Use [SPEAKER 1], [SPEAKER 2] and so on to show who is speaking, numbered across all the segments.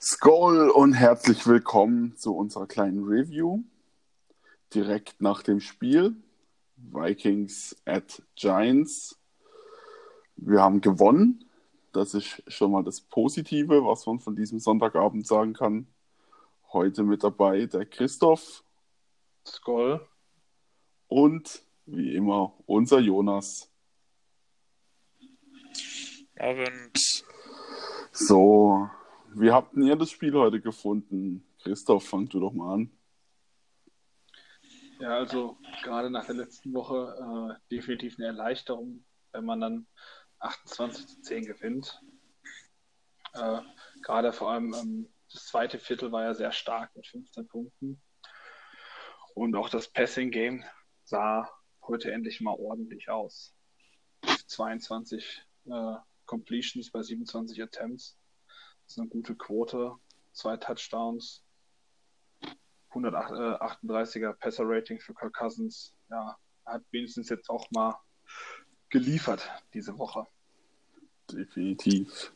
[SPEAKER 1] Skoll und herzlich willkommen zu unserer kleinen Review. Direkt nach dem Spiel. Vikings at Giants. Wir haben gewonnen. Das ist schon mal das Positive, was man von diesem Sonntagabend sagen kann. Heute mit dabei der Christoph.
[SPEAKER 2] Skoll.
[SPEAKER 1] Und wie immer unser Jonas.
[SPEAKER 3] Abend.
[SPEAKER 1] So, wie habt ihr das Spiel heute gefunden? Christoph, fang du doch mal an.
[SPEAKER 2] Ja, also gerade nach der letzten Woche äh, definitiv eine Erleichterung, wenn man dann 28 zu 10 gewinnt. Äh, gerade vor allem ähm, das zweite Viertel war ja sehr stark mit 15 Punkten. Und auch das Passing-Game sah heute endlich mal ordentlich aus. 22 äh, Completions bei 27 Attempts. Das ist eine gute Quote. Zwei Touchdowns. 138er Passer-Rating für Kirk Cousins. Ja, hat wenigstens jetzt auch mal geliefert diese Woche.
[SPEAKER 1] Definitiv.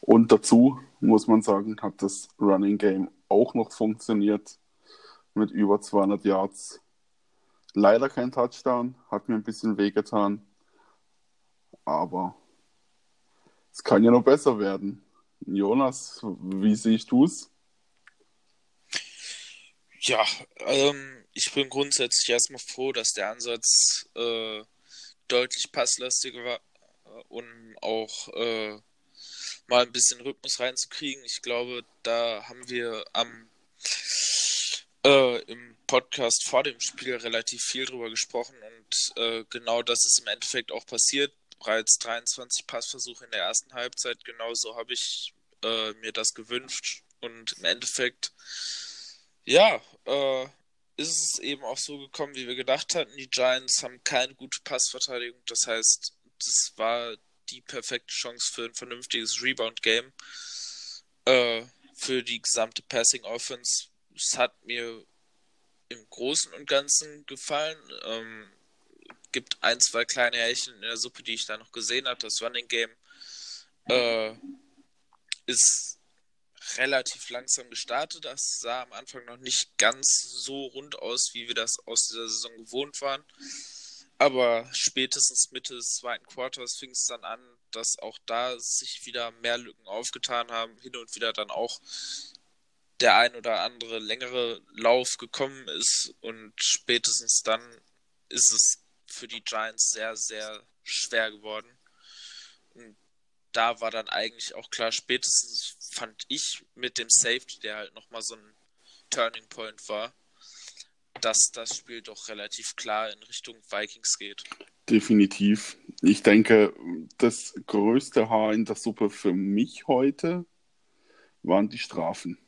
[SPEAKER 1] Und dazu muss man sagen, hat das Running Game auch noch funktioniert mit über 200 Yards. Leider kein Touchdown, hat mir ein bisschen wehgetan. Aber es kann ja noch besser werden. Jonas, wie siehst du es?
[SPEAKER 3] Ja, ähm, ich bin grundsätzlich erstmal froh, dass der Ansatz äh, deutlich passlastiger war äh, und auch äh, mal ein bisschen Rhythmus reinzukriegen. Ich glaube, da haben wir am äh, im Podcast vor dem Spiel relativ viel drüber gesprochen und äh, genau das ist im Endeffekt auch passiert. Bereits 23 Passversuche in der ersten Halbzeit, genauso habe ich äh, mir das gewünscht und im Endeffekt, ja, äh, ist es eben auch so gekommen, wie wir gedacht hatten. Die Giants haben keine gute Passverteidigung, das heißt, das war die perfekte Chance für ein vernünftiges Rebound-Game äh, für die gesamte Passing-Offense. Es hat mir im Großen und Ganzen gefallen. Ähm, gibt ein, zwei kleine Härchen in der Suppe, die ich da noch gesehen habe. Das Running Game äh, ist relativ langsam gestartet. Das sah am Anfang noch nicht ganz so rund aus, wie wir das aus dieser Saison gewohnt waren. Aber spätestens Mitte des zweiten Quarters fing es dann an, dass auch da sich wieder mehr Lücken aufgetan haben, hin und wieder dann auch der ein oder andere längere Lauf gekommen ist und spätestens dann ist es für die Giants sehr, sehr schwer geworden. Und da war dann eigentlich auch klar, spätestens fand ich mit dem Safety, der halt nochmal so ein Turning Point war, dass das Spiel doch relativ klar in Richtung Vikings geht.
[SPEAKER 1] Definitiv. Ich denke, das größte Haar in der Suppe für mich heute waren die Strafen.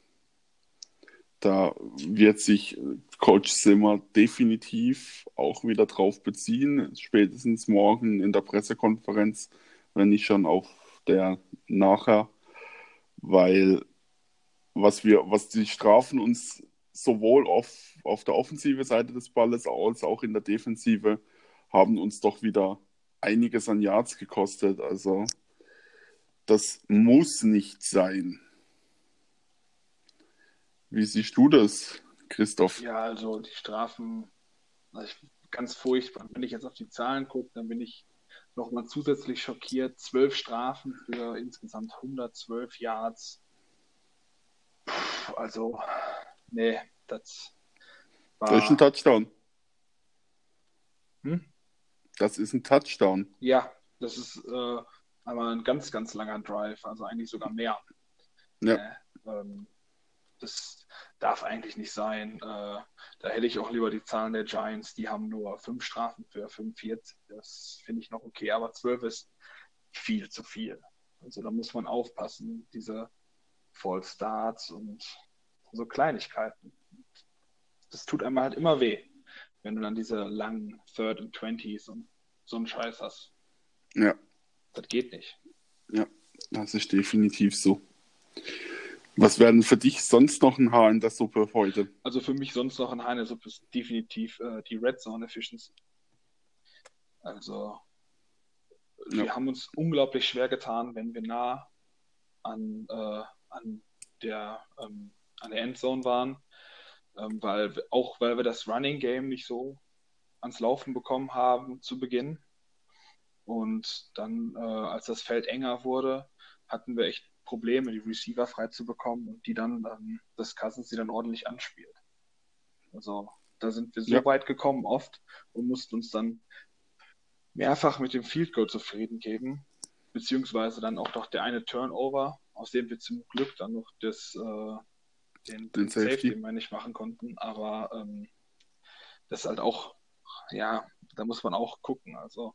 [SPEAKER 1] Da wird sich Coach Zimmer definitiv auch wieder drauf beziehen, spätestens morgen in der Pressekonferenz, wenn nicht schon auf der nachher, weil was wir, was die Strafen uns sowohl auf, auf der offensive Seite des Balles als auch in der Defensive haben uns doch wieder einiges an Yards gekostet. Also das muss nicht sein. Wie siehst du das, Christoph?
[SPEAKER 2] Ja, also die Strafen, also ganz furchtbar. Wenn ich jetzt auf die Zahlen gucke, dann bin ich nochmal zusätzlich schockiert. Zwölf Strafen für insgesamt 112 Yards. Puh, also, nee, das
[SPEAKER 1] war. Das ist ein Touchdown. Hm? Das ist ein Touchdown.
[SPEAKER 2] Ja, das ist äh, aber ein ganz, ganz langer Drive, also eigentlich sogar mehr. Ja. Äh, ähm, das darf eigentlich nicht sein. Äh, da hätte ich auch lieber die Zahlen der Giants. Die haben nur fünf Strafen für 45. Das finde ich noch okay, aber zwölf ist viel zu viel. Also da muss man aufpassen, diese False Starts und so Kleinigkeiten. Das tut einem halt immer weh, wenn du dann diese langen Third and Twenties und so einen Scheiß hast.
[SPEAKER 1] Ja.
[SPEAKER 2] Das geht nicht.
[SPEAKER 1] Ja, das ist definitiv so. Was werden für dich sonst noch ein Haar in der Suppe heute?
[SPEAKER 2] Also für mich sonst noch ein Haar in der Suppe ist definitiv äh, die Red Zone Efficiency. Also ja. wir haben uns unglaublich schwer getan, wenn wir nah an, äh, an, der, ähm, an der Endzone waren, ähm, weil auch weil wir das Running Game nicht so ans Laufen bekommen haben zu Beginn. Und dann, äh, als das Feld enger wurde, hatten wir echt Probleme, die Receiver frei zu bekommen und die dann, ähm, das Cousins sie dann ordentlich anspielt. Also da sind wir so ja. weit gekommen oft und mussten uns dann mehrfach mit dem Field Goal zufrieden geben, beziehungsweise dann auch doch der eine Turnover, aus dem wir zum Glück dann noch das, äh, den, den, Safety, Safety nicht machen konnten, aber ähm, das ist halt auch, ja, da muss man auch gucken. Also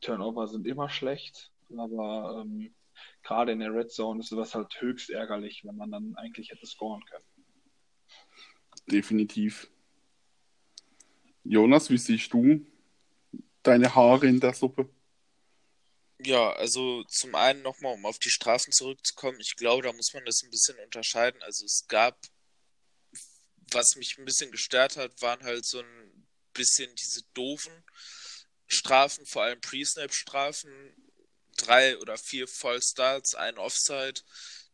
[SPEAKER 2] Turnover sind immer schlecht, aber ähm, gerade in der Red Zone ist sowas halt höchst ärgerlich, wenn man dann eigentlich hätte scoren können.
[SPEAKER 1] Definitiv. Jonas, wie siehst du deine Haare in der Suppe?
[SPEAKER 3] Ja, also zum einen nochmal, um auf die Strafen zurückzukommen, ich glaube, da muss man das ein bisschen unterscheiden. Also es gab, was mich ein bisschen gestört hat, waren halt so ein bisschen diese doofen Strafen, vor allem Pre-Snap-Strafen, drei oder vier Vollstarts, ein Offside.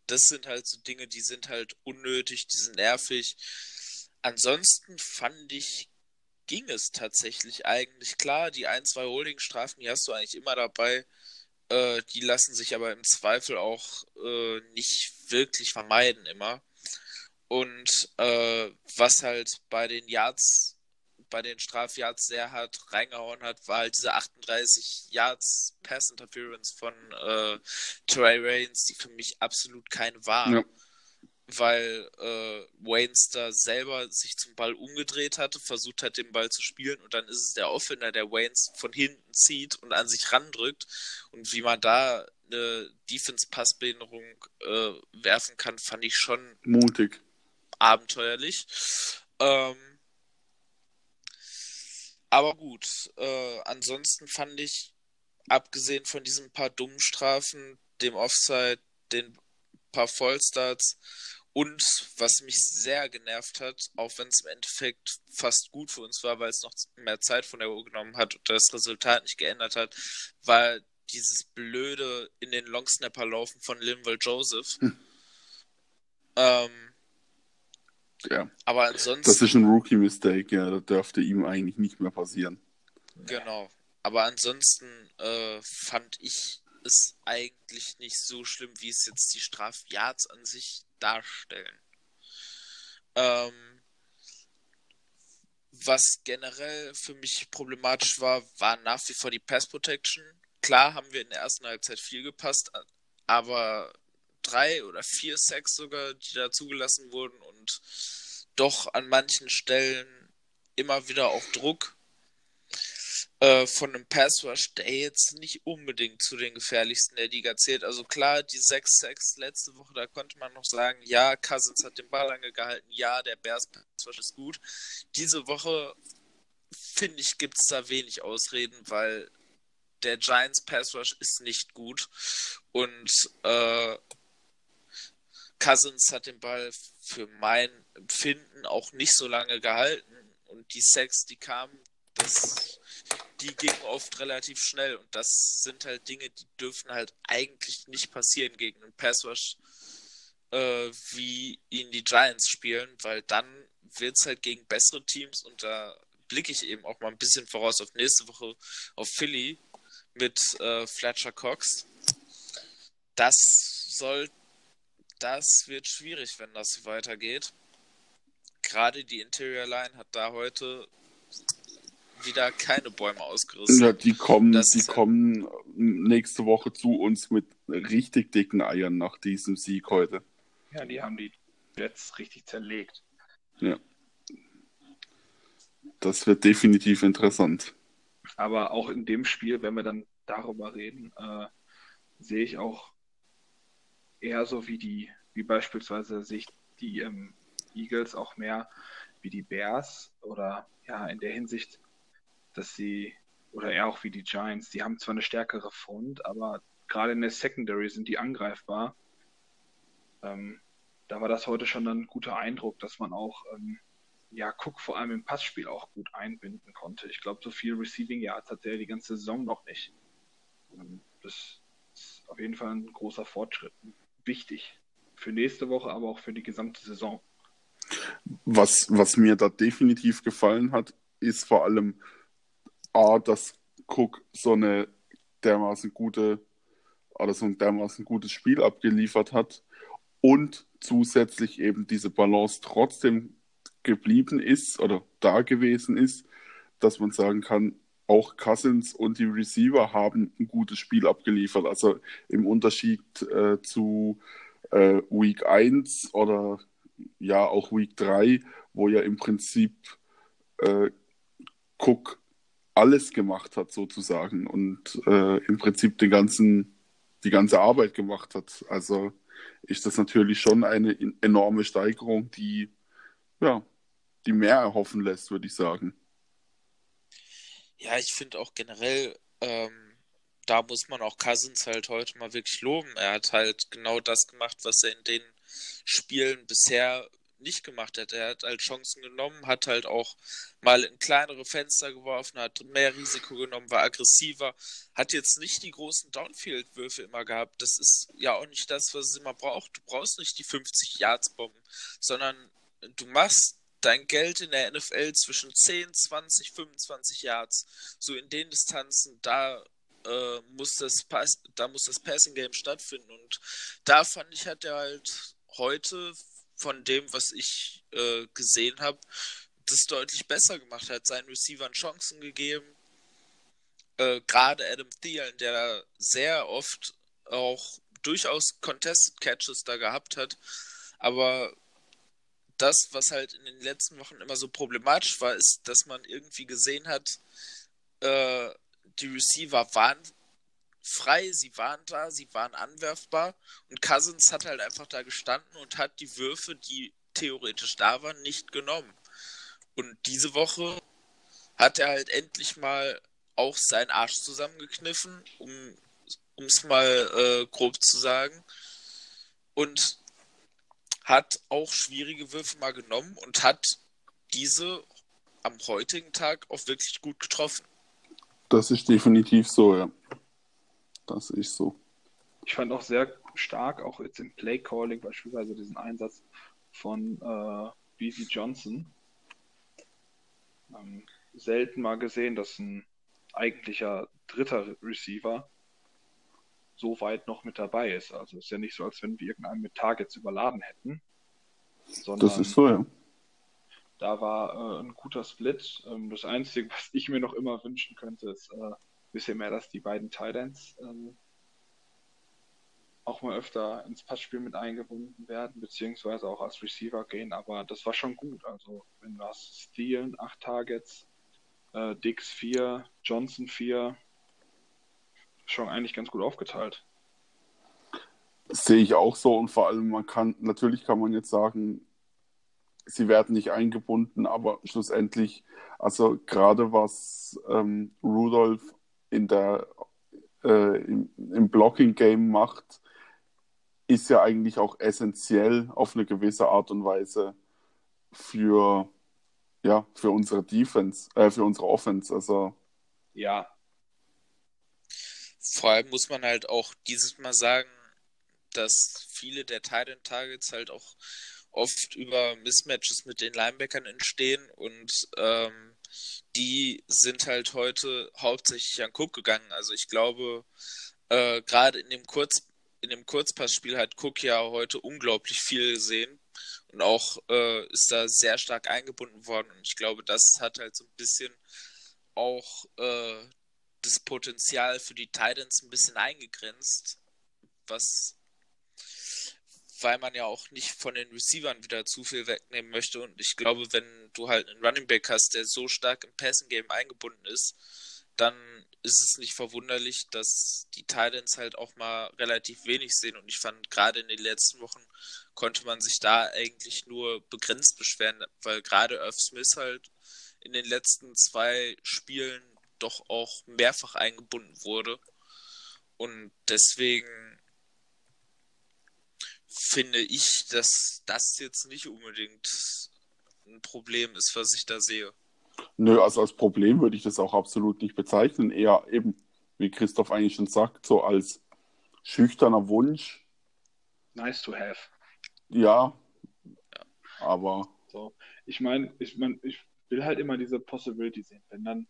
[SPEAKER 3] Das sind halt so Dinge, die sind halt unnötig, die sind nervig. Ansonsten fand ich, ging es tatsächlich eigentlich klar. Die ein, zwei Holdingstrafen, die hast du eigentlich immer dabei. Äh, die lassen sich aber im Zweifel auch äh, nicht wirklich vermeiden immer. Und äh, was halt bei den Yards bei den Strafyards sehr hart reingehauen hat, war halt diese 38 Yards Pass Interference von äh, Trey Reigns, die für mich absolut keine war. Ja. Weil äh, Waynes da selber sich zum Ball umgedreht hatte, versucht hat, den Ball zu spielen und dann ist es der Offender, der Waynes von hinten zieht und an sich randrückt. Und wie man da eine Defense-Passbehinderung äh, werfen kann, fand ich schon
[SPEAKER 1] mutig.
[SPEAKER 3] Abenteuerlich. Ähm, aber gut, äh, ansonsten fand ich, abgesehen von diesen paar dummen Strafen, dem Offside, den paar Vollstarts und was mich sehr genervt hat, auch wenn es im Endeffekt fast gut für uns war, weil es noch mehr Zeit von der Uhr genommen hat und das Resultat nicht geändert hat, war dieses blöde in den Longsnapper laufen von Linville Joseph. Hm. Ähm,
[SPEAKER 1] ja.
[SPEAKER 3] Aber ansonsten.
[SPEAKER 1] Das ist ein Rookie-Mistake, ja, das dürfte ihm eigentlich nicht mehr passieren.
[SPEAKER 3] Genau. Aber ansonsten äh, fand ich es eigentlich nicht so schlimm, wie es jetzt die Strafyards an sich darstellen. Ähm, was generell für mich problematisch war, war nach wie vor die Pass Protection. Klar haben wir in der ersten Halbzeit viel gepasst, aber drei oder vier Sacks sogar, die da zugelassen wurden und doch an manchen Stellen immer wieder auch Druck äh, von einem Passrush, der jetzt nicht unbedingt zu den gefährlichsten der Liga zählt. Also klar, die sechs Sacks letzte Woche, da konnte man noch sagen, ja, Cousins hat den Ball angehalten, ja, der Bears Passrush ist gut. Diese Woche finde ich, gibt es da wenig Ausreden, weil der Giants Pass Rush ist nicht gut und äh, Cousins hat den Ball für mein Empfinden auch nicht so lange gehalten. Und die Sacks, die kamen, das, die gingen oft relativ schnell. Und das sind halt Dinge, die dürfen halt eigentlich nicht passieren gegen einen Passwash, äh, wie ihn die Giants spielen, weil dann wird es halt gegen bessere Teams und da blicke ich eben auch mal ein bisschen voraus auf nächste Woche auf Philly mit äh, Fletcher Cox. Das soll das wird schwierig, wenn das so weitergeht. Gerade die Interior Line hat da heute wieder keine Bäume ausgerissen.
[SPEAKER 1] Ja, die kommen, das die kommen nächste Woche zu uns mit richtig dicken Eiern nach diesem Sieg heute.
[SPEAKER 2] Ja, die haben die jetzt richtig zerlegt.
[SPEAKER 1] Ja. Das wird definitiv interessant.
[SPEAKER 2] Aber auch in dem Spiel, wenn wir dann darüber reden, äh, sehe ich auch eher so wie die, wie beispielsweise sich die ähm, Eagles auch mehr wie die Bears oder ja, in der Hinsicht, dass sie, oder eher auch wie die Giants, die haben zwar eine stärkere Front, aber gerade in der Secondary sind die angreifbar. Ähm, da war das heute schon ein guter Eindruck, dass man auch ähm, ja, Cook vor allem im Passspiel auch gut einbinden konnte. Ich glaube, so viel Receiving Yards hat er die ganze Saison noch nicht. Ähm, das ist auf jeden Fall ein großer Fortschritt. Wichtig für nächste Woche, aber auch für die gesamte Saison.
[SPEAKER 1] Was, was mir da definitiv gefallen hat, ist vor allem A, dass Cook so eine dermaßen gute oder so ein dermaßen gutes Spiel abgeliefert hat und zusätzlich eben diese Balance trotzdem geblieben ist oder da gewesen ist, dass man sagen kann, auch Cousins und die Receiver haben ein gutes Spiel abgeliefert. Also im Unterschied äh, zu äh, Week 1 oder ja auch Week 3, wo ja im Prinzip äh, Cook alles gemacht hat sozusagen und äh, im Prinzip den ganzen, die ganze Arbeit gemacht hat. Also ist das natürlich schon eine enorme Steigerung, die ja, die mehr erhoffen lässt, würde ich sagen.
[SPEAKER 3] Ja, ich finde auch generell, ähm, da muss man auch Cousins halt heute mal wirklich loben. Er hat halt genau das gemacht, was er in den Spielen bisher nicht gemacht hat. Er hat halt Chancen genommen, hat halt auch mal in kleinere Fenster geworfen, hat mehr Risiko genommen, war aggressiver, hat jetzt nicht die großen Downfield-Würfe immer gehabt. Das ist ja auch nicht das, was es immer braucht. Du brauchst nicht die 50 Yards-Bomben, sondern du machst dein Geld in der NFL zwischen 10, 20, 25 Yards. So in den Distanzen, da äh, muss das Pass, da muss das Passing Game stattfinden. Und da fand ich, hat er halt heute von dem, was ich äh, gesehen habe, das deutlich besser gemacht hat, seinen Receivern Chancen gegeben. Äh, Gerade Adam Thielen, der sehr oft auch durchaus Contested Catches da gehabt hat, aber das, was halt in den letzten Wochen immer so problematisch war, ist, dass man irgendwie gesehen hat, äh, die Receiver waren frei, sie waren da, sie waren anwerfbar und Cousins hat halt einfach da gestanden und hat die Würfe, die theoretisch da waren, nicht genommen. Und diese Woche hat er halt endlich mal auch seinen Arsch zusammengekniffen, um es mal äh, grob zu sagen. Und hat auch schwierige Würfe mal genommen und hat diese am heutigen Tag auch wirklich gut getroffen.
[SPEAKER 1] Das ist definitiv so, ja. Das ist so.
[SPEAKER 2] Ich fand auch sehr stark, auch jetzt im Play Calling beispielsweise diesen Einsatz von äh, BC Johnson. Ähm, selten mal gesehen, dass ein eigentlicher dritter Receiver so weit noch mit dabei ist. Also es ist ja nicht so, als wenn wir irgendeinen mit Targets überladen hätten.
[SPEAKER 1] Sondern das ist so, ja.
[SPEAKER 2] Da war äh, ein guter Split. Ähm, das Einzige, was ich mir noch immer wünschen könnte, ist äh, ein bisschen mehr, dass die beiden Titans ähm, auch mal öfter ins Passspiel mit eingebunden werden, beziehungsweise auch als Receiver gehen, aber das war schon gut. Also wenn du hast Steelen, 8 Targets, äh, Dix 4, Johnson 4, schon eigentlich ganz gut aufgeteilt.
[SPEAKER 1] Das sehe ich auch so und vor allem, man kann, natürlich kann man jetzt sagen, sie werden nicht eingebunden, aber schlussendlich, also gerade was ähm, Rudolph in der, äh, im, im Blocking-Game macht, ist ja eigentlich auch essentiell auf eine gewisse Art und Weise für, ja, für unsere Defense, äh, für unsere Offense. Also
[SPEAKER 2] ja,
[SPEAKER 3] vor allem muss man halt auch dieses Mal sagen, dass viele der Titan Targets halt auch oft über Mismatches mit den Linebackern entstehen und ähm, die sind halt heute hauptsächlich an Cook gegangen. Also ich glaube, äh, gerade in dem Kurz in dem Kurzpassspiel hat Cook ja heute unglaublich viel gesehen und auch äh, ist da sehr stark eingebunden worden. Und ich glaube, das hat halt so ein bisschen auch äh, das Potenzial für die Titans ein bisschen eingegrenzt, was weil man ja auch nicht von den Receivern wieder zu viel wegnehmen möchte. Und ich glaube, wenn du halt einen Running Back hast, der so stark im Passing Game eingebunden ist, dann ist es nicht verwunderlich, dass die Titans halt auch mal relativ wenig sehen. Und ich fand, gerade in den letzten Wochen konnte man sich da eigentlich nur begrenzt beschweren, weil gerade Irv Smith halt in den letzten zwei Spielen doch auch mehrfach eingebunden wurde. Und deswegen finde ich, dass das jetzt nicht unbedingt ein Problem ist, was ich da sehe.
[SPEAKER 1] Nö, also als Problem würde ich das auch absolut nicht bezeichnen. Eher eben, wie Christoph eigentlich schon sagt, so als schüchterner Wunsch.
[SPEAKER 2] Nice to have.
[SPEAKER 1] Ja, aber.
[SPEAKER 2] So, ich meine, ich, mein, ich will halt immer diese Possibility sehen. Wenn dann,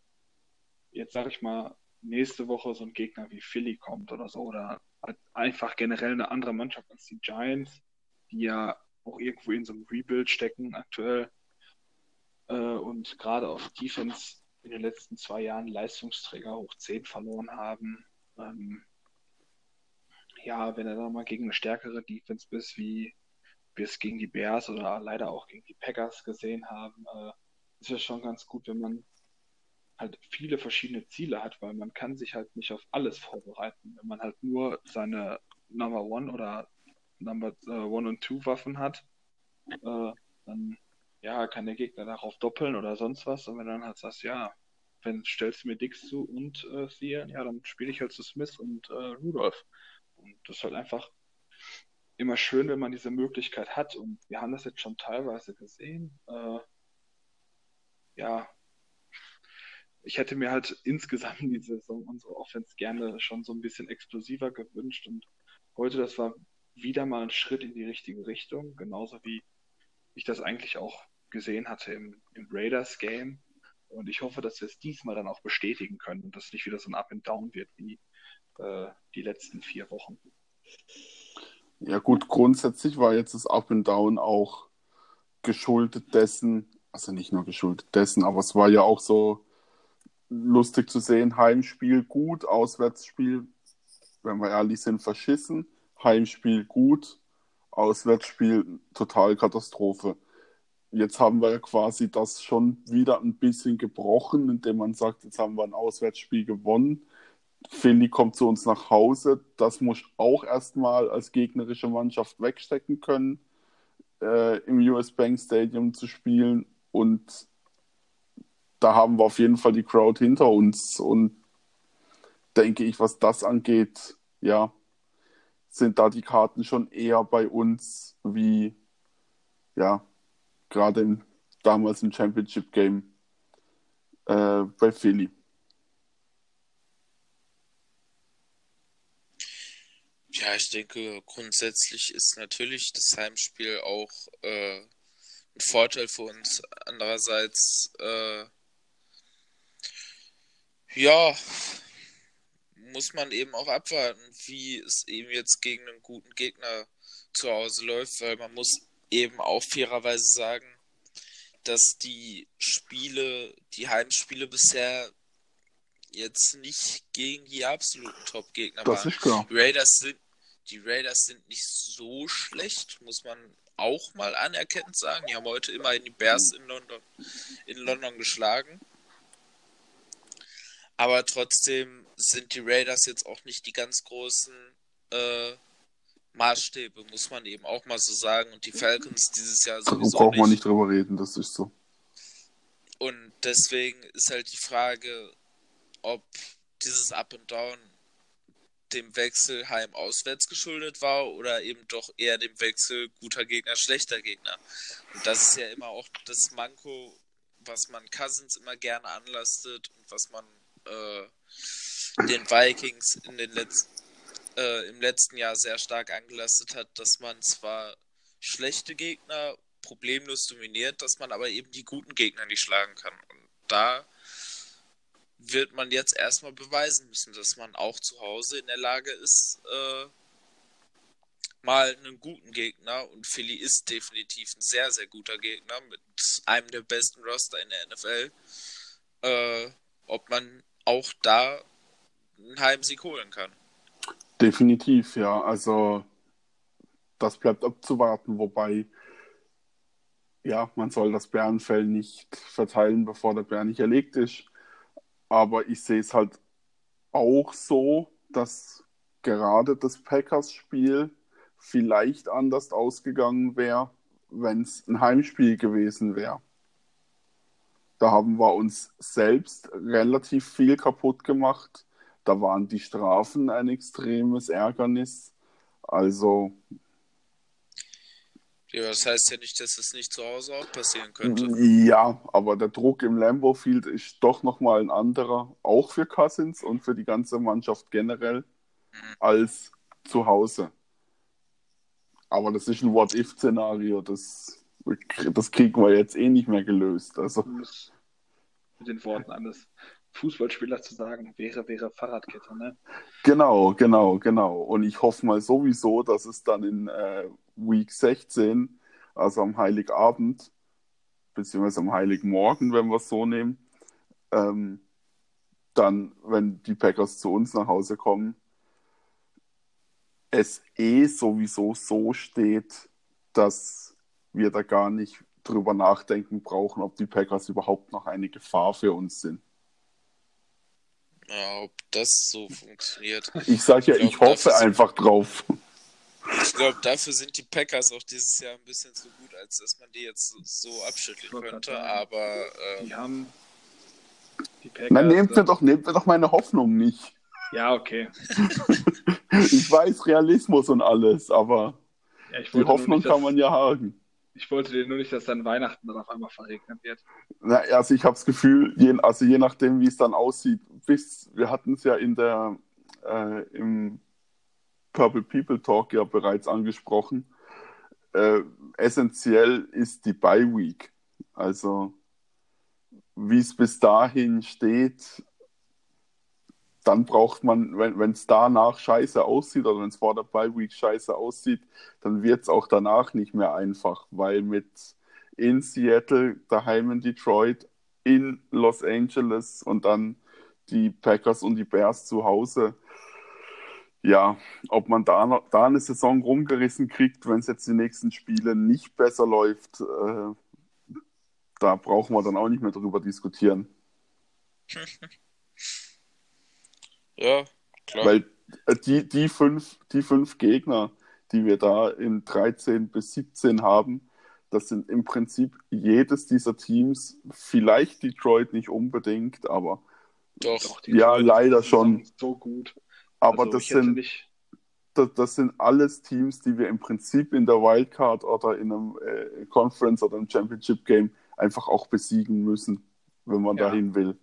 [SPEAKER 2] jetzt sag ich mal, nächste Woche so ein Gegner wie Philly kommt oder so, oder halt einfach generell eine andere Mannschaft als die Giants, die ja auch irgendwo in so einem Rebuild stecken aktuell äh, und gerade auf Defense in den letzten zwei Jahren Leistungsträger hoch 10 verloren haben. Ähm, ja, wenn er dann mal gegen eine stärkere Defense bist, wie wir es gegen die Bears oder leider auch gegen die Packers gesehen haben, äh, ist es schon ganz gut, wenn man halt viele verschiedene Ziele hat, weil man kann sich halt nicht auf alles vorbereiten. Wenn man halt nur seine Number One oder Number äh, One und Two Waffen hat, äh, dann ja, kann der Gegner darauf doppeln oder sonst was. Und wenn du dann halt sagst, ja, wenn stellst du mir Dix zu und äh, Thea, ja, dann spiele ich halt zu Smith und äh, Rudolph. Und das ist halt einfach immer schön, wenn man diese Möglichkeit hat. Und wir haben das jetzt schon teilweise gesehen. Äh, ja, ich hätte mir halt insgesamt in dieser Saison unsere Offense gerne schon so ein bisschen explosiver gewünscht. Und heute, das war wieder mal ein Schritt in die richtige Richtung, genauso wie ich das eigentlich auch gesehen hatte im, im Raiders-Game. Und ich hoffe, dass wir es diesmal dann auch bestätigen können und dass es nicht wieder so ein Up and Down wird wie äh, die letzten vier Wochen.
[SPEAKER 1] Ja gut, grundsätzlich war jetzt das Up and Down auch geschuldet dessen, also nicht nur geschuldet dessen, aber es war ja auch so lustig zu sehen, Heimspiel gut, Auswärtsspiel, wenn wir ehrlich sind, verschissen, Heimspiel gut, Auswärtsspiel total Katastrophe jetzt haben wir quasi das schon wieder ein bisschen gebrochen, indem man sagt, jetzt haben wir ein Auswärtsspiel gewonnen. Philly kommt zu uns nach Hause. Das muss auch erstmal als gegnerische Mannschaft wegstecken können, äh, im US Bank Stadium zu spielen. Und da haben wir auf jeden Fall die Crowd hinter uns. Und denke ich, was das angeht, ja, sind da die Karten schon eher bei uns wie, ja, gerade im, damals im Championship Game äh, bei Philly.
[SPEAKER 3] Ja, ich denke, grundsätzlich ist natürlich das Heimspiel auch äh, ein Vorteil für uns. Andererseits, äh, ja, muss man eben auch abwarten, wie es eben jetzt gegen einen guten Gegner zu Hause läuft, weil man muss eben auch fairerweise sagen, dass die Spiele, die Heimspiele bisher jetzt nicht gegen die absoluten Top-Gegner
[SPEAKER 1] waren. Ist klar.
[SPEAKER 3] Die Raiders sind, die Raiders sind nicht so schlecht, muss man auch mal anerkennend sagen. Die haben heute immerhin die Bears in London, in London geschlagen. Aber trotzdem sind die Raiders jetzt auch nicht die ganz großen äh, Maßstäbe, muss man eben auch mal so sagen. Und die Falcons dieses Jahr sowieso.
[SPEAKER 1] Da braucht man nicht drüber reden, das ist so.
[SPEAKER 3] Und deswegen ist halt die Frage, ob dieses Up and Down dem Wechsel heim-auswärts geschuldet war oder eben doch eher dem Wechsel guter Gegner, schlechter Gegner. Und das ist ja immer auch das Manko, was man Cousins immer gerne anlastet und was man äh, den Vikings in den letzten äh, im letzten Jahr sehr stark angelastet hat, dass man zwar schlechte Gegner problemlos dominiert, dass man aber eben die guten Gegner nicht schlagen kann. Und da wird man jetzt erstmal beweisen müssen, dass man auch zu Hause in der Lage ist, äh, mal einen guten Gegner, und Philly ist definitiv ein sehr, sehr guter Gegner mit einem der besten Roster in der NFL, äh, ob man auch da einen Heimsieg holen kann.
[SPEAKER 1] Definitiv, ja. Also das bleibt abzuwarten, wobei ja, man soll das Bärenfell nicht verteilen, bevor der Bär nicht erlegt ist. Aber ich sehe es halt auch so, dass gerade das Packers-Spiel vielleicht anders ausgegangen wäre, wenn es ein Heimspiel gewesen wäre. Da haben wir uns selbst relativ viel kaputt gemacht da waren die Strafen ein extremes Ärgernis. Also.
[SPEAKER 3] Ja, das heißt ja nicht, dass es nicht zu Hause auch passieren könnte.
[SPEAKER 1] Ja, aber der Druck im Lambeau Field ist doch nochmal ein anderer, auch für Cousins und für die ganze Mannschaft generell, mhm. als zu Hause. Aber das ist ein What-If-Szenario, das, das kriegen wir jetzt eh nicht mehr gelöst. Also.
[SPEAKER 2] Mit den Worten eines Fußballspielers zu sagen, wäre, wäre Fahrradkette, ne?
[SPEAKER 1] Genau, genau, genau. Und ich hoffe mal sowieso, dass es dann in äh, Week 16, also am Heiligabend, beziehungsweise am Heiligmorgen, wenn wir es so nehmen, ähm, dann, wenn die Packers zu uns nach Hause kommen, es eh sowieso so steht, dass wir da gar nicht drüber nachdenken brauchen, ob die Packers überhaupt noch eine Gefahr für uns sind.
[SPEAKER 3] Ja, ob das so funktioniert.
[SPEAKER 1] Ich sage ja, ich, glaub, ich hoffe einfach drauf.
[SPEAKER 3] Ich glaube, dafür sind die Packers auch dieses Jahr ein bisschen zu gut, als dass man die jetzt so abschütteln könnte. Aber ähm,
[SPEAKER 2] die haben
[SPEAKER 1] die Packers. Na, nehmt mir doch, nehmt mir doch meine Hoffnung nicht.
[SPEAKER 2] Ja, okay.
[SPEAKER 1] ich weiß Realismus und alles, aber ja, die Hoffnung nicht, kann man ja haben.
[SPEAKER 2] Ich wollte dir nur nicht, dass dann Weihnachten dann auf einmal verregnet wird.
[SPEAKER 1] Na, also ich habe das Gefühl, je, also je nachdem, wie es dann aussieht, bis wir hatten es ja in der äh, im Purple People Talk ja bereits angesprochen. Äh, essentiell ist die Bye Week. Also wie es bis dahin steht, dann braucht man, wenn es danach scheiße aussieht oder wenn es vor der Bye Week scheiße aussieht, dann wird es auch danach nicht mehr einfach, weil mit in Seattle, daheim in Detroit, in Los Angeles und dann die Packers und die Bears zu Hause. Ja, ob man da, da eine Saison rumgerissen kriegt, wenn es jetzt die nächsten Spiele nicht besser läuft, äh, da brauchen wir dann auch nicht mehr drüber diskutieren.
[SPEAKER 3] Ja, klar.
[SPEAKER 1] Weil äh, die, die, fünf, die fünf Gegner, die wir da in 13 bis 17 haben, das sind im Prinzip jedes dieser Teams, vielleicht Detroit nicht unbedingt, aber
[SPEAKER 3] doch,
[SPEAKER 1] ja, leider schon.
[SPEAKER 2] So gut.
[SPEAKER 1] Aber also, das sind das, das, sind alles Teams, die wir im Prinzip in der Wildcard oder in einem äh, Conference oder einem Championship Game einfach auch besiegen müssen, wenn man ja. dahin will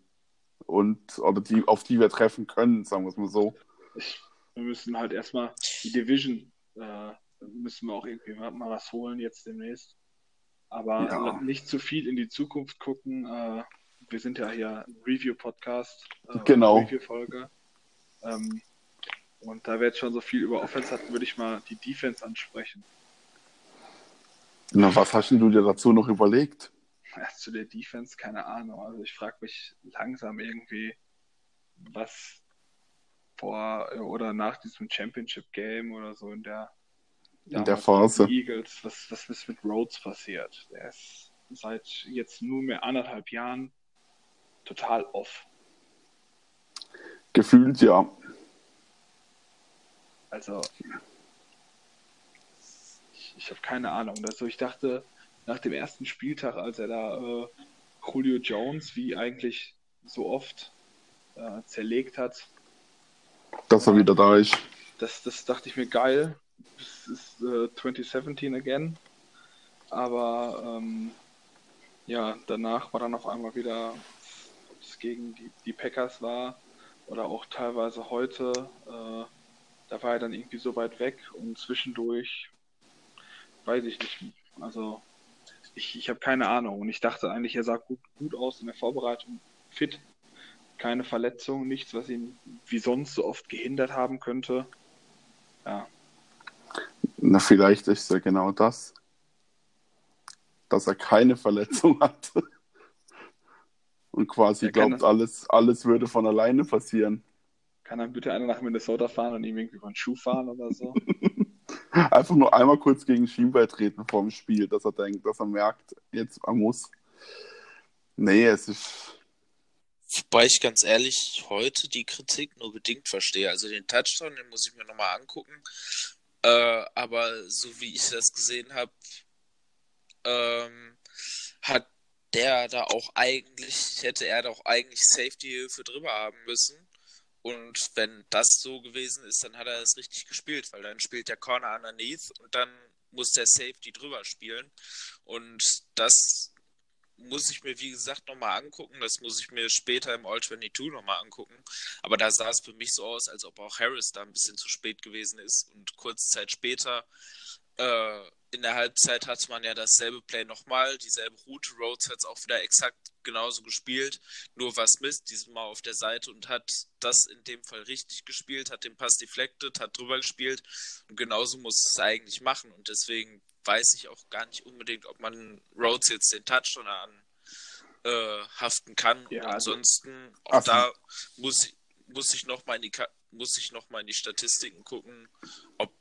[SPEAKER 1] und oder die, auf die wir treffen können, sagen wir es mal so.
[SPEAKER 2] Wir müssen halt erstmal die Division, äh, müssen wir auch irgendwie mal, was holen jetzt demnächst. Aber ja. nicht zu viel in die Zukunft gucken. Äh, wir sind ja hier ein Review-Podcast,
[SPEAKER 1] äh, genau.
[SPEAKER 2] Review-Folge. Ähm, und da wir jetzt schon so viel über Offense hatten, würde ich mal die Defense ansprechen.
[SPEAKER 1] Na, was hast du dir dazu noch überlegt?
[SPEAKER 2] Ja, zu der Defense, keine Ahnung. Also ich frage mich langsam irgendwie, was vor oder nach diesem Championship Game oder so in der
[SPEAKER 1] in der Phase
[SPEAKER 2] Eagles, was, was ist mit Rhodes passiert? Der ist seit jetzt nunmehr anderthalb Jahren total off.
[SPEAKER 1] Gefühlt ja.
[SPEAKER 2] Also ich, ich habe keine Ahnung. Also ich dachte, nach dem ersten Spieltag, als er da äh, Julio Jones wie eigentlich so oft äh, zerlegt hat.
[SPEAKER 1] Dass er wieder da ist.
[SPEAKER 2] Das, das dachte ich mir geil. Das ist äh, 2017 again. Aber ähm, ja, danach war dann auf einmal wieder, ob es gegen die, die Packers war oder auch teilweise heute, äh, da war er dann irgendwie so weit weg und zwischendurch weiß ich nicht. Also ich, ich habe keine Ahnung. Und ich dachte eigentlich, er sah gut, gut aus in der Vorbereitung, fit, keine Verletzung, nichts, was ihn wie sonst so oft gehindert haben könnte. Ja.
[SPEAKER 1] Na, vielleicht ist ja genau das, dass er keine Verletzung hat. Und quasi glaubt, alles, alles würde von alleine passieren.
[SPEAKER 2] Kann dann bitte einer nach Minnesota fahren und ihm irgendwie über den Schuh fahren oder so?
[SPEAKER 1] Einfach nur einmal kurz gegen Schienbein treten vor dem Spiel, dass er denkt, dass er merkt, jetzt er muss. Nee, es ist.
[SPEAKER 3] Wobei ich ganz ehrlich heute die Kritik nur bedingt verstehe. Also den Touchdown, den muss ich mir nochmal angucken. Äh, aber so wie ich das gesehen habe, ähm, hat der da auch eigentlich, hätte er da auch eigentlich Safety-Hilfe drüber haben müssen. Und wenn das so gewesen ist, dann hat er es richtig gespielt, weil dann spielt der Corner underneath und dann muss der Safety drüber spielen. Und das muss ich mir, wie gesagt, nochmal angucken. Das muss ich mir später im All-22 nochmal angucken. Aber da sah es für mich so aus, als ob auch Harris da ein bisschen zu spät gewesen ist. Und kurze Zeit später, äh, in der Halbzeit hatte man ja dasselbe Play nochmal, dieselbe Route. Rhodes hat es auch wieder exakt genauso gespielt. Nur war Smith diesmal auf der Seite und hat das in dem Fall richtig gespielt, hat den Pass deflected, hat drüber gespielt. Und genauso muss es eigentlich machen. Und deswegen weiß ich auch gar nicht unbedingt, ob man Rhodes jetzt den Touchdown an äh, haften kann. Ja, also, ansonsten, auch also, da muss, muss ich noch mal in die muss ich noch mal in die Statistiken gucken, ob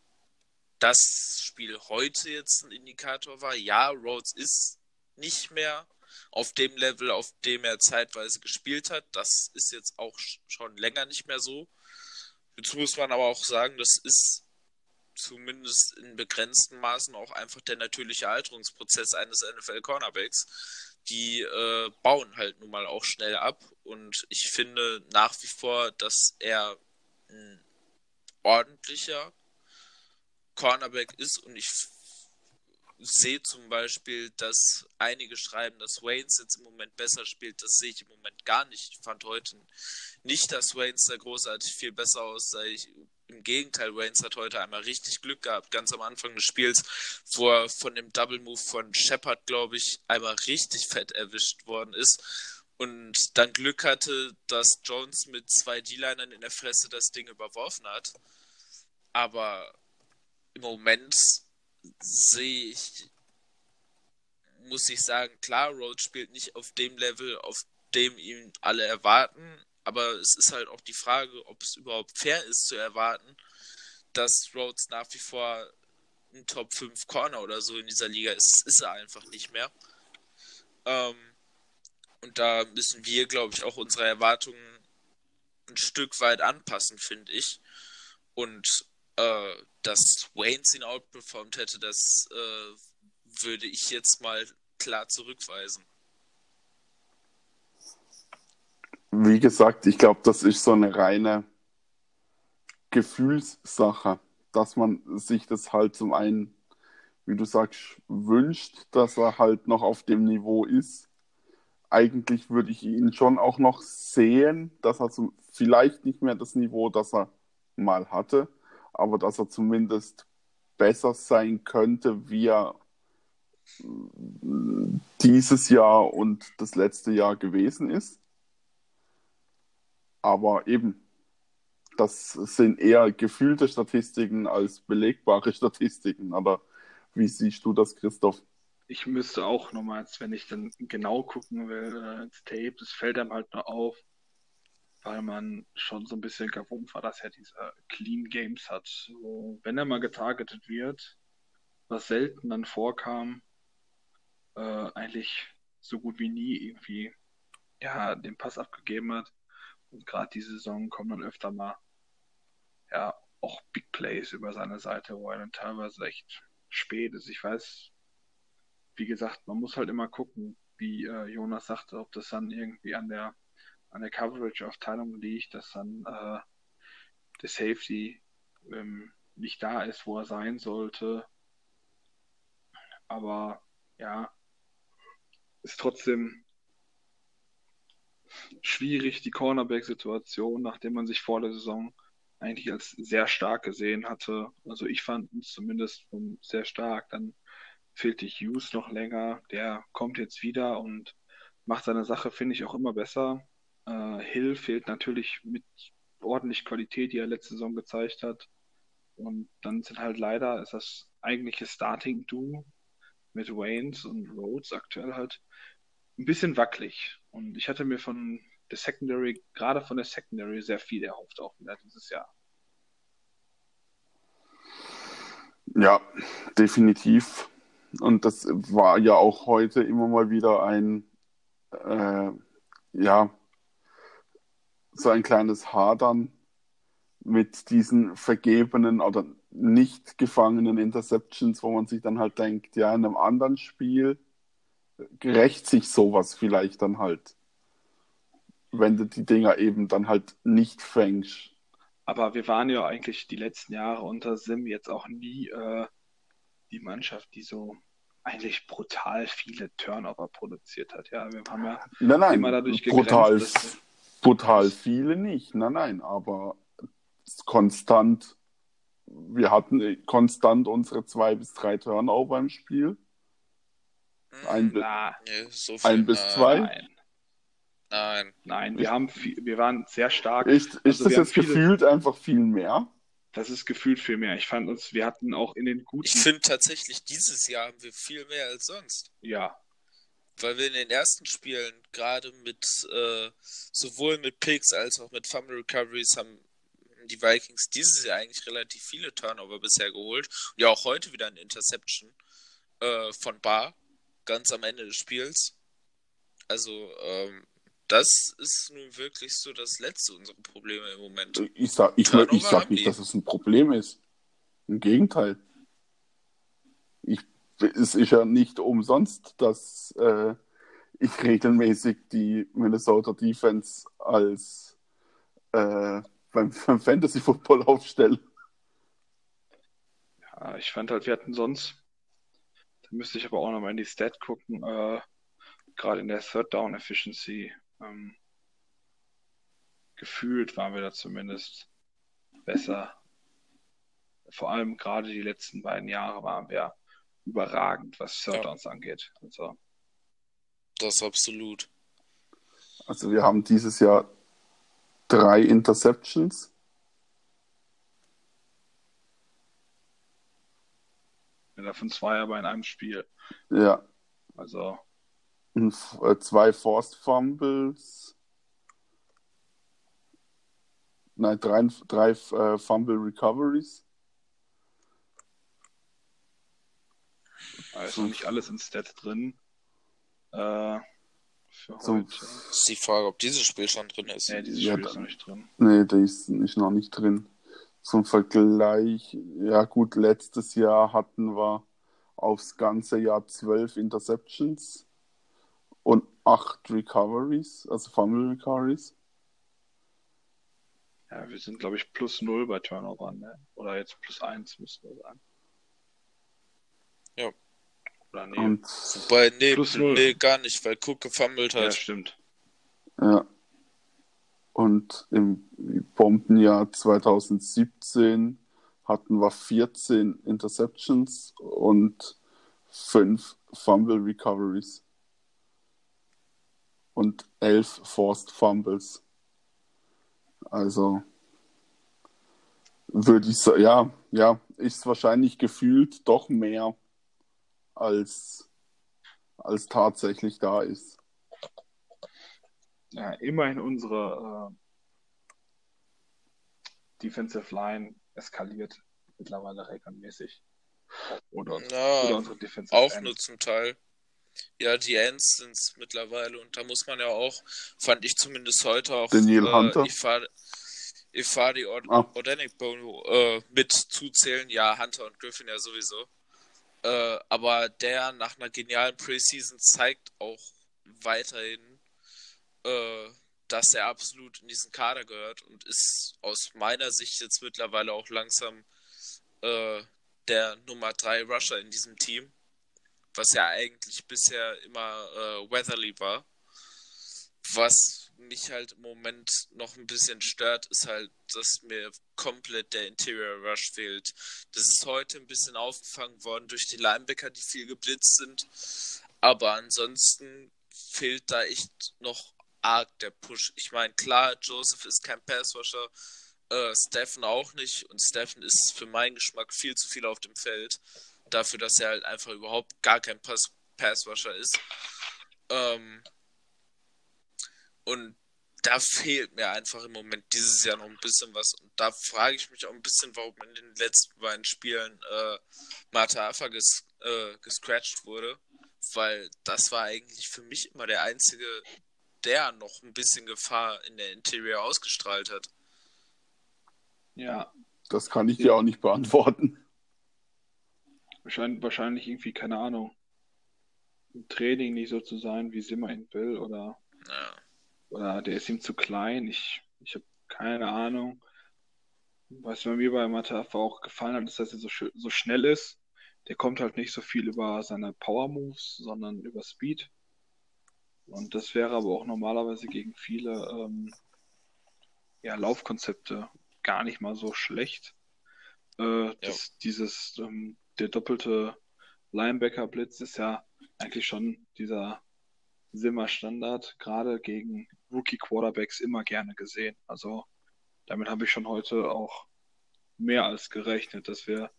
[SPEAKER 3] das Spiel heute jetzt ein Indikator war. Ja, Rhodes ist nicht mehr auf dem Level, auf dem er zeitweise gespielt hat. Das ist jetzt auch schon länger nicht mehr so. Jetzt muss man aber auch sagen, das ist zumindest in begrenzten Maßen auch einfach der natürliche Alterungsprozess eines NFL-Cornerbacks. Die äh, bauen halt nun mal auch schnell ab und ich finde nach wie vor, dass er ein ordentlicher Cornerback ist und ich sehe zum Beispiel, dass einige schreiben, dass Waynes jetzt im Moment besser spielt. Das sehe ich im Moment gar nicht. Ich fand heute nicht, dass Waynes da großartig viel besser aussah. Ich im Gegenteil, Reigns hat heute einmal richtig Glück gehabt, ganz am Anfang des Spiels, wo er von dem Double Move von Shepard, glaube ich, einmal richtig fett erwischt worden ist. Und dann Glück hatte, dass Jones mit zwei D-Linern in der Fresse das Ding überworfen hat. Aber im Moment sehe ich, muss ich sagen, klar, Rhodes spielt nicht auf dem Level, auf dem ihn alle erwarten, aber es ist halt auch die Frage, ob es überhaupt fair ist zu erwarten, dass Rhodes nach wie vor ein Top 5 Corner oder so in dieser Liga ist. Ist er einfach nicht mehr. Ähm, und da müssen wir, glaube ich, auch unsere Erwartungen ein Stück weit anpassen, finde ich. Und äh, dass Waynes ihn outperformt hätte, das äh, würde ich jetzt mal klar zurückweisen.
[SPEAKER 1] wie gesagt, ich glaube, das ist so eine reine Gefühlssache, dass man sich das halt zum einen, wie du sagst, wünscht, dass er halt noch auf dem Niveau ist. Eigentlich würde ich ihn schon auch noch sehen, dass er zum, vielleicht nicht mehr das Niveau, das er mal hatte, aber dass er zumindest besser sein könnte, wie er dieses Jahr und das letzte Jahr gewesen ist. Aber eben, das sind eher gefühlte Statistiken als belegbare Statistiken. Aber wie siehst du das, Christoph?
[SPEAKER 2] Ich müsste auch nochmals, wenn ich dann genau gucken will, äh, ins Tape, das fällt einem halt nur auf, weil man schon so ein bisschen gewohnt war, dass er diese Clean Games hat. So, wenn er mal getargetet wird, was selten dann vorkam, äh, eigentlich so gut wie nie irgendwie ja, den Pass abgegeben hat. Und gerade diese Saison kommen dann öfter mal ja auch Big Plays über seine Seite, wo er dann teilweise echt spät ist. Ich weiß, wie gesagt, man muss halt immer gucken, wie äh, Jonas sagte, ob das dann irgendwie an der an der Coverage-Aufteilung liegt, dass dann äh, der Safety ähm, nicht da ist, wo er sein sollte. Aber ja, ist trotzdem schwierig, die Cornerback-Situation, nachdem man sich vor der Saison eigentlich als sehr stark gesehen hatte. Also ich fand es zumindest sehr stark. Dann fehlte Hughes noch länger. Der kommt jetzt wieder und macht seine Sache, finde ich, auch immer besser. Äh, Hill fehlt natürlich mit ordentlich Qualität, die er letzte Saison gezeigt hat. Und dann sind halt leider, ist das eigentliche Starting-Duo mit Waynes und Rhodes aktuell halt ein bisschen wackelig. Und ich hatte mir von der Secondary, gerade von der Secondary, sehr viel erhofft, auch wieder dieses Jahr.
[SPEAKER 1] Ja, definitiv. Und das war ja auch heute immer mal wieder ein, äh, ja, so ein kleines Hadern mit diesen vergebenen oder nicht gefangenen Interceptions, wo man sich dann halt denkt, ja, in einem anderen Spiel rächt sich sowas vielleicht dann halt. Wenn du die Dinger eben dann halt nicht fängst.
[SPEAKER 2] Aber wir waren ja eigentlich die letzten Jahre unter Sim jetzt auch nie äh, die Mannschaft, die so eigentlich brutal viele Turnover produziert hat. Ja, wir haben ja
[SPEAKER 1] nein, nein, immer dadurch brutal, gegrenzt, brutal viele nicht. Nein, nein, aber konstant. Wir hatten konstant unsere zwei bis drei Turnover im Spiel. Ein, Na, nee, so viel, ein bis zwei.
[SPEAKER 2] Nein. Nein. Nein, wir, haben viel, wir waren sehr stark.
[SPEAKER 1] Ist, ist also das jetzt viele, gefühlt einfach viel mehr?
[SPEAKER 2] Das ist gefühlt viel mehr. Ich fand uns, wir hatten auch in den guten.
[SPEAKER 3] Ich finde tatsächlich, dieses Jahr haben wir viel mehr als sonst.
[SPEAKER 2] Ja.
[SPEAKER 3] Weil wir in den ersten Spielen gerade mit äh, sowohl mit Picks als auch mit Fumble Recoveries haben die Vikings dieses Jahr eigentlich relativ viele Turnover bisher geholt. Und ja, auch heute wieder ein Interception äh, von Bar, ganz am Ende des Spiels. Also, ähm, das ist nun wirklich so das letzte unserer Probleme im Moment.
[SPEAKER 1] Ich sag, ich, ich sag nicht, dass es ein Problem ist. Im Gegenteil. Ich, ist ja nicht umsonst, dass äh, ich regelmäßig die Minnesota Defense als äh, beim, beim Fantasy Football aufstelle.
[SPEAKER 2] Ja, ich fand halt, wir hatten sonst, da müsste ich aber auch nochmal in die Stat gucken, äh, gerade in der Third Down Efficiency ähm, gefühlt waren wir da zumindest besser. Vor allem gerade die letzten beiden Jahre waren wir überragend, was Third Downs ja. angeht. Also.
[SPEAKER 3] Das absolut.
[SPEAKER 1] Also wir haben dieses Jahr drei Interceptions.
[SPEAKER 2] Ja, davon zwei aber in einem Spiel.
[SPEAKER 1] Ja.
[SPEAKER 2] Also
[SPEAKER 1] äh, zwei Forced Fumbles. Nein, drei, drei äh, Fumble Recoveries.
[SPEAKER 2] Da ist noch nicht alles in Stat drin. Äh,
[SPEAKER 3] so, ist die Frage, ob dieses Spiel schon drin ist.
[SPEAKER 2] Nee, dieses ja, Spiel ist noch nicht drin.
[SPEAKER 1] Nee, der ist noch nicht drin. Zum Vergleich, ja gut, letztes Jahr hatten wir aufs ganze Jahr zwölf Interceptions und acht Recoveries, also Fumble Recoveries.
[SPEAKER 2] Ja, wir sind, glaube ich, plus null bei Turnover, ne? Oder jetzt plus eins müssen wir sagen.
[SPEAKER 3] Ja.
[SPEAKER 2] Oder nee.
[SPEAKER 3] Und Wobei, nee, plus null. nee, gar nicht, weil Cook gefummelt hat. Ja,
[SPEAKER 2] stimmt.
[SPEAKER 1] Ja. Und im Bombenjahr 2017 hatten wir 14 Interceptions und 5 Fumble Recoveries und elf Forced Fumbles. Also würde ich sagen, ja, ja, ist wahrscheinlich gefühlt doch mehr als, als tatsächlich da ist.
[SPEAKER 2] Ja, immerhin unsere äh, Defensive Line eskaliert mittlerweile regelmäßig.
[SPEAKER 3] Oder, ja, oder unsere Defensive Auch End. nur zum Teil. Ja, die Ends sind es mittlerweile und da muss man ja auch, fand ich zumindest heute auch
[SPEAKER 1] Daniel äh, Hunter.
[SPEAKER 3] Ifadi Od ah. Organic Bono äh, mit zuzählen. Ja, Hunter und Griffin ja sowieso. Äh, aber der nach einer genialen Preseason zeigt auch weiterhin, äh, dass er absolut in diesen Kader gehört und ist aus meiner Sicht jetzt mittlerweile auch langsam äh, der Nummer 3 Rusher in diesem Team was ja eigentlich bisher immer äh, Weatherly war. Was mich halt im Moment noch ein bisschen stört, ist halt, dass mir komplett der Interior Rush fehlt. Das ist heute ein bisschen aufgefangen worden durch die Linebacker, die viel geblitzt sind. Aber ansonsten fehlt da echt noch arg der Push. Ich meine, klar, Joseph ist kein Passwasher, äh, Steffen auch nicht. Und Steffen ist für meinen Geschmack viel zu viel auf dem Feld dafür, dass er halt einfach überhaupt gar kein Pass Passwasher ist. Ähm, und da fehlt mir einfach im Moment dieses Jahr noch ein bisschen was. Und da frage ich mich auch ein bisschen, warum in den letzten beiden Spielen äh, Marta Alpha ges äh, gescratcht wurde. Weil das war eigentlich für mich immer der einzige, der noch ein bisschen Gefahr in der Interior ausgestrahlt hat.
[SPEAKER 2] Ja.
[SPEAKER 1] Das kann ich dir auch nicht beantworten.
[SPEAKER 2] Wahrscheinlich, wahrscheinlich irgendwie, keine Ahnung, im Training nicht so zu sein, wie Simmer ihn will, oder,
[SPEAKER 3] ja.
[SPEAKER 2] Oder der ist ihm zu klein. Ich, ich habe keine Ahnung. Was mir bei Matafa auch gefallen hat, ist, dass er so, so schnell ist. der kommt halt nicht so viel über seine Power Moves, sondern über Speed. Und das wäre aber auch normalerweise gegen viele ähm, ja, Laufkonzepte gar nicht mal so schlecht. Äh, das. Dieses, ähm, der doppelte Linebacker-Blitz ist ja eigentlich schon dieser Simmer-Standard, gerade gegen Rookie-Quarterbacks immer gerne gesehen. Also damit habe ich schon heute auch mehr als gerechnet, dass wir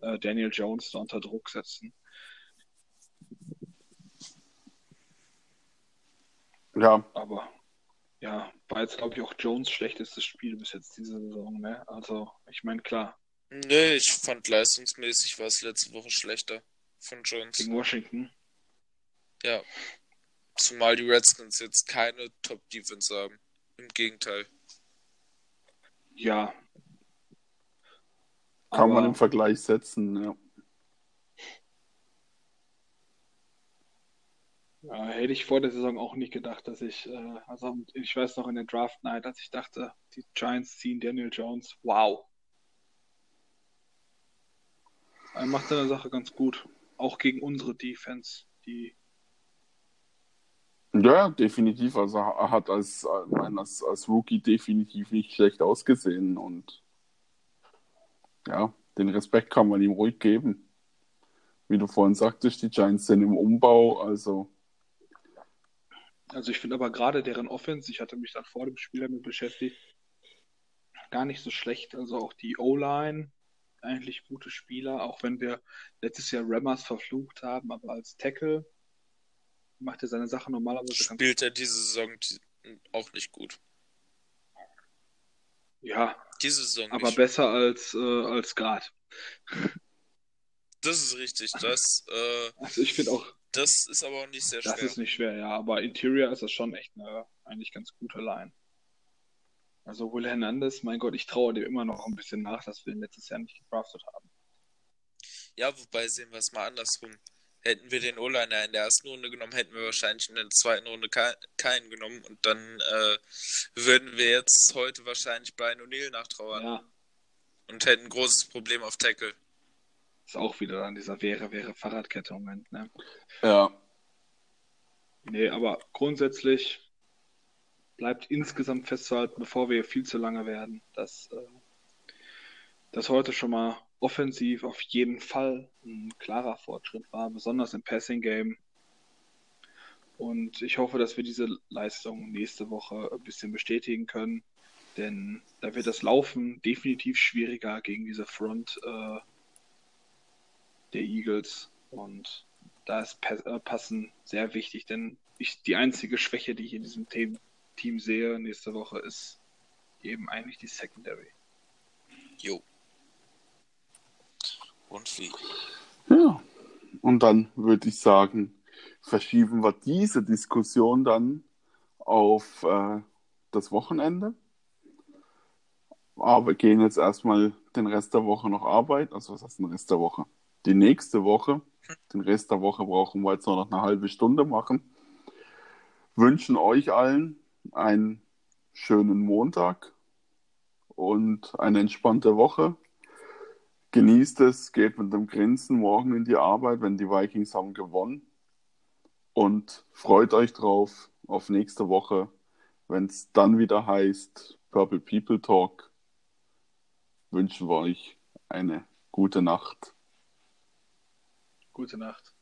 [SPEAKER 2] äh, Daniel Jones da unter Druck setzen. Ja. Aber ja, war jetzt, glaube ich, auch Jones schlechtestes Spiel bis jetzt diese Saison, ne? Also, ich meine, klar.
[SPEAKER 3] Nee, ich fand leistungsmäßig war es letzte Woche schlechter von Jones.
[SPEAKER 2] Gegen Washington.
[SPEAKER 3] Ja. Zumal die Redskins jetzt keine Top-Defense haben. Im Gegenteil.
[SPEAKER 2] Ja.
[SPEAKER 1] Kann Aber... man im Vergleich setzen, ja.
[SPEAKER 2] Ja, hätte ich vor der Saison auch nicht gedacht, dass ich, äh, also ich weiß noch in der Draft Night, als ich dachte, die Giants ziehen Daniel Jones. Wow. Er macht seine Sache ganz gut. Auch gegen unsere Defense, die.
[SPEAKER 1] Ja, definitiv. Also er hat als, als, als Rookie definitiv nicht schlecht ausgesehen und ja, den Respekt kann man ihm ruhig geben. Wie du vorhin sagtest, die Giants sind im Umbau, also
[SPEAKER 2] also ich finde aber gerade deren Offense, ich hatte mich dann vor dem Spiel damit beschäftigt, gar nicht so schlecht. Also auch die O-Line, eigentlich gute Spieler, auch wenn wir letztes Jahr Rammers verflucht haben, aber als Tackle macht er seine Sache normalerweise
[SPEAKER 3] Spielt er diese Saison auch nicht gut.
[SPEAKER 2] Ja.
[SPEAKER 3] Diese Saison
[SPEAKER 2] Aber nicht. besser als, äh, als Grad.
[SPEAKER 3] Das ist richtig. Das, äh,
[SPEAKER 2] also ich finde auch,
[SPEAKER 3] das ist aber auch nicht sehr schwer.
[SPEAKER 2] Das ist nicht schwer, ja. Aber Interior ist das schon echt eine eigentlich ganz gute Line. Also Will Hernandez, mein Gott, ich traue dem immer noch ein bisschen nach, dass wir ihn letztes Jahr nicht gedraftet haben.
[SPEAKER 3] Ja, wobei sehen wir es mal andersrum. Hätten wir den O-Liner in der ersten Runde genommen, hätten wir wahrscheinlich in der zweiten Runde keinen genommen und dann äh, würden wir jetzt heute wahrscheinlich Brian O'Neill nachtrauern. Ja. Und hätten ein großes Problem auf Tackle.
[SPEAKER 2] Ist auch wieder dann dieser wäre, wäre Fahrradkette-Moment, ne?
[SPEAKER 1] Ja.
[SPEAKER 2] Nee, aber grundsätzlich bleibt insgesamt festzuhalten, bevor wir viel zu lange werden, dass äh, das heute schon mal offensiv auf jeden Fall ein klarer Fortschritt war, besonders im Passing-Game. Und ich hoffe, dass wir diese Leistung nächste Woche ein bisschen bestätigen können, denn da wird das Laufen definitiv schwieriger gegen diese Front äh, der Eagles. Und da ist äh, Passen sehr wichtig, denn ich, die einzige Schwäche, die ich in diesem Team, Team sehe nächste Woche, ist eben eigentlich die Secondary.
[SPEAKER 3] Jo. Und wie?
[SPEAKER 1] Ja, und dann würde ich sagen, verschieben wir diese Diskussion dann auf äh, das Wochenende. Aber gehen jetzt erstmal den Rest der Woche noch arbeiten. Also was heißt den Rest der Woche? die nächste Woche. Den Rest der Woche brauchen wir jetzt nur noch eine halbe Stunde machen. Wünschen euch allen einen schönen Montag und eine entspannte Woche. Genießt es, geht mit dem Grinsen morgen in die Arbeit, wenn die Vikings haben gewonnen. Und freut euch drauf auf nächste Woche, wenn es dann wieder heißt Purple People Talk. Wünschen wir euch eine gute Nacht.
[SPEAKER 2] Gute Nacht.